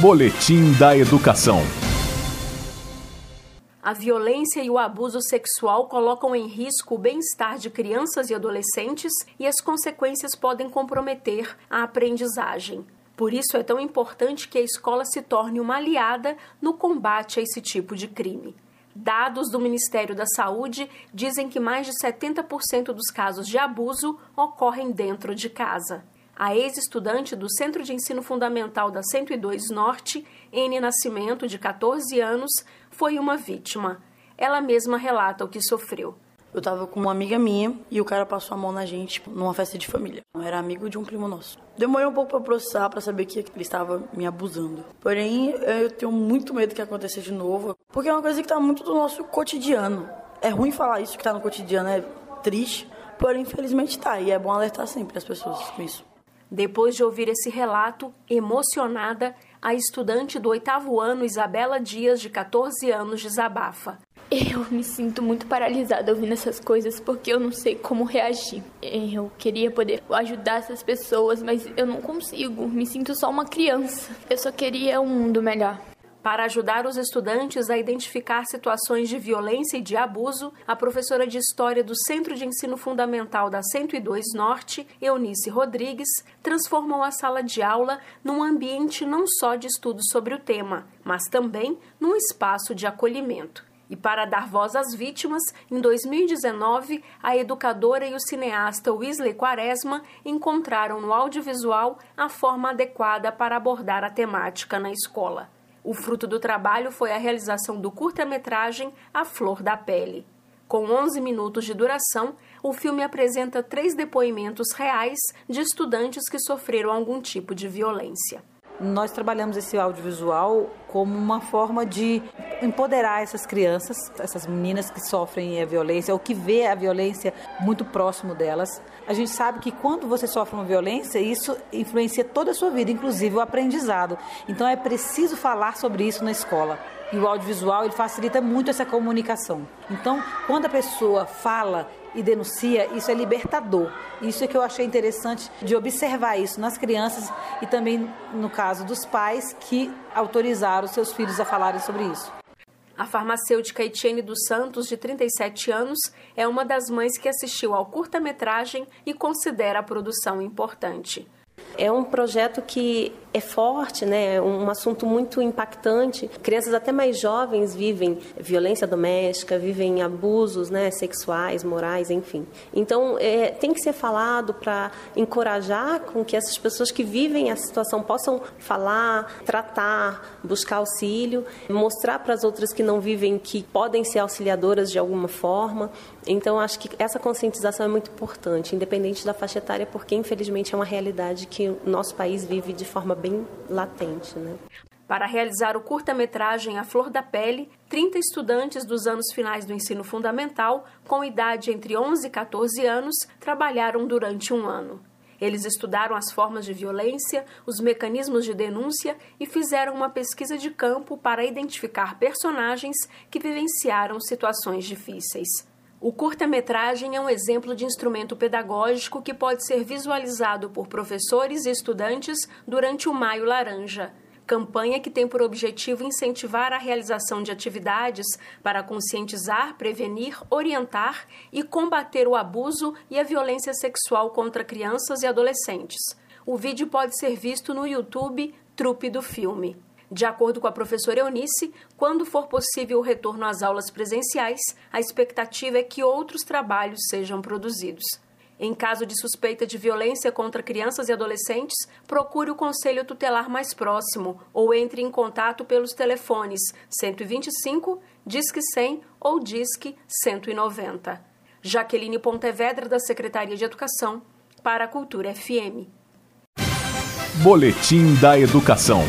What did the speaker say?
Boletim da Educação. A violência e o abuso sexual colocam em risco o bem-estar de crianças e adolescentes e as consequências podem comprometer a aprendizagem. Por isso é tão importante que a escola se torne uma aliada no combate a esse tipo de crime. Dados do Ministério da Saúde dizem que mais de 70% dos casos de abuso ocorrem dentro de casa. A ex-estudante do Centro de Ensino Fundamental da 102 Norte, N Nascimento, de 14 anos, foi uma vítima. Ela mesma relata o que sofreu. Eu tava com uma amiga minha e o cara passou a mão na gente numa festa de família. Eu era amigo de um primo nosso. Demorei um pouco para processar, para saber que ele estava me abusando. Porém, eu tenho muito medo que aconteça de novo, porque é uma coisa que tá muito do nosso cotidiano. É ruim falar isso que tá no cotidiano, é triste, porém, infelizmente tá. E é bom alertar sempre as pessoas com isso. Depois de ouvir esse relato, emocionada, a estudante do oitavo ano, Isabela Dias, de 14 anos, desabafa. Eu me sinto muito paralisada ouvindo essas coisas porque eu não sei como reagir. Eu queria poder ajudar essas pessoas, mas eu não consigo. Me sinto só uma criança. Eu só queria um mundo melhor. Para ajudar os estudantes a identificar situações de violência e de abuso, a professora de História do Centro de Ensino Fundamental da 102 Norte, Eunice Rodrigues, transformou a sala de aula num ambiente não só de estudo sobre o tema, mas também num espaço de acolhimento. E para dar voz às vítimas, em 2019, a educadora e o cineasta Wesley Quaresma encontraram no audiovisual a forma adequada para abordar a temática na escola. O fruto do trabalho foi a realização do curta-metragem A Flor da Pele. Com 11 minutos de duração, o filme apresenta três depoimentos reais de estudantes que sofreram algum tipo de violência. Nós trabalhamos esse audiovisual como uma forma de empoderar essas crianças, essas meninas que sofrem a violência ou que vê a violência muito próximo delas. A gente sabe que quando você sofre uma violência, isso influencia toda a sua vida, inclusive o aprendizado. Então é preciso falar sobre isso na escola. E o audiovisual ele facilita muito essa comunicação. Então, quando a pessoa fala e denuncia, isso é libertador. Isso é que eu achei interessante de observar isso nas crianças e também no caso dos pais que autorizaram seus filhos a falarem sobre isso. A farmacêutica Etienne dos Santos, de 37 anos, é uma das mães que assistiu ao curta-metragem e considera a produção importante. É um projeto que é forte, né? um assunto muito impactante. Crianças até mais jovens vivem violência doméstica, vivem abusos né? sexuais, morais, enfim. Então, é, tem que ser falado para encorajar com que essas pessoas que vivem a situação possam falar, tratar, buscar auxílio, mostrar para as outras que não vivem que podem ser auxiliadoras de alguma forma. Então, acho que essa conscientização é muito importante, independente da faixa etária, porque infelizmente é uma realidade o nosso país vive de forma bem latente. Né? Para realizar o curta-metragem A Flor da Pele, 30 estudantes dos anos finais do ensino fundamental, com idade entre 11 e 14 anos, trabalharam durante um ano. Eles estudaram as formas de violência, os mecanismos de denúncia e fizeram uma pesquisa de campo para identificar personagens que vivenciaram situações difíceis. O curta-metragem é um exemplo de instrumento pedagógico que pode ser visualizado por professores e estudantes durante o Maio Laranja, campanha que tem por objetivo incentivar a realização de atividades para conscientizar, prevenir, orientar e combater o abuso e a violência sexual contra crianças e adolescentes. O vídeo pode ser visto no YouTube Trupe do Filme. De acordo com a professora Eunice, quando for possível o retorno às aulas presenciais, a expectativa é que outros trabalhos sejam produzidos. Em caso de suspeita de violência contra crianças e adolescentes, procure o conselho tutelar mais próximo ou entre em contato pelos telefones 125, Disque 100 ou Disque 190. Jaqueline Pontevedra, da Secretaria de Educação, para a Cultura FM. Boletim da Educação.